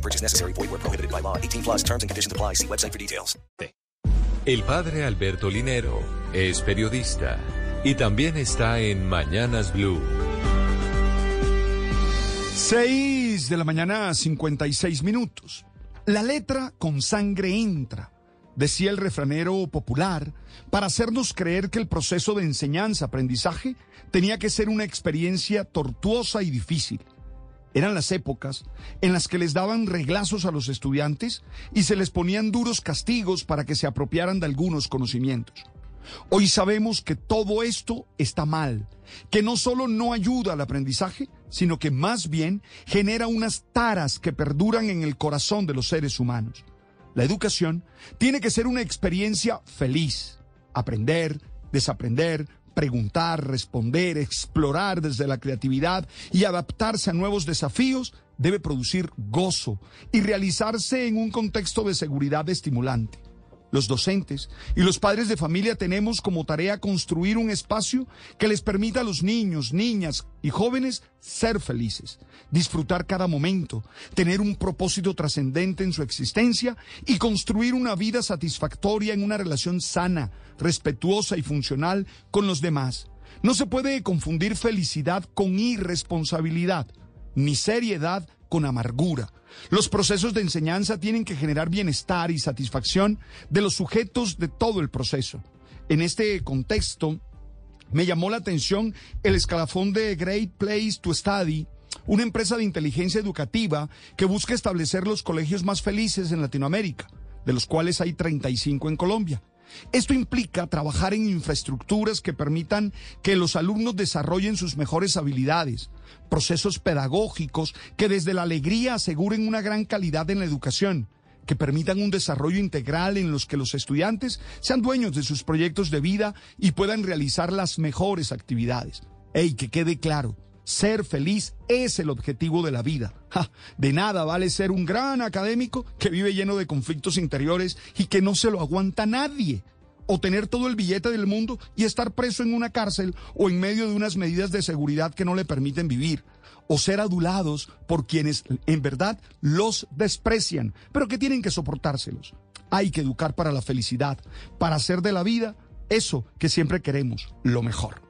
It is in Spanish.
No purchase necessary. Void where prohibited by law. 18 plus terms and conditions apply. See website for details. El padre Alberto Linero es periodista y también está en Mañanas Blue. 6 de la mañana, 56 minutos. La letra con sangre entra, decía el refranero popular, para hacernos creer que el proceso de enseñanza-aprendizaje tenía que ser una experiencia tortuosa y difícil. Eran las épocas en las que les daban reglazos a los estudiantes y se les ponían duros castigos para que se apropiaran de algunos conocimientos. Hoy sabemos que todo esto está mal, que no solo no ayuda al aprendizaje, sino que más bien genera unas taras que perduran en el corazón de los seres humanos. La educación tiene que ser una experiencia feliz, aprender, desaprender, preguntar, responder, explorar desde la creatividad y adaptarse a nuevos desafíos debe producir gozo y realizarse en un contexto de seguridad estimulante. Los docentes y los padres de familia tenemos como tarea construir un espacio que les permita a los niños, niñas y jóvenes ser felices, disfrutar cada momento, tener un propósito trascendente en su existencia y construir una vida satisfactoria en una relación sana, respetuosa y funcional con los demás. No se puede confundir felicidad con irresponsabilidad, ni seriedad con amargura. Los procesos de enseñanza tienen que generar bienestar y satisfacción de los sujetos de todo el proceso. En este contexto, me llamó la atención el escalafón de Great Place to Study, una empresa de inteligencia educativa que busca establecer los colegios más felices en Latinoamérica, de los cuales hay 35 en Colombia. Esto implica trabajar en infraestructuras que permitan que los alumnos desarrollen sus mejores habilidades, procesos pedagógicos que desde la alegría aseguren una gran calidad en la educación, que permitan un desarrollo integral en los que los estudiantes sean dueños de sus proyectos de vida y puedan realizar las mejores actividades. ¡Ey, que quede claro! Ser feliz es el objetivo de la vida. de nada vale ser un gran académico que vive lleno de conflictos interiores y que no se lo aguanta nadie. O tener todo el billete del mundo y estar preso en una cárcel o en medio de unas medidas de seguridad que no le permiten vivir. O ser adulados por quienes en verdad los desprecian, pero que tienen que soportárselos. Hay que educar para la felicidad, para hacer de la vida eso que siempre queremos, lo mejor.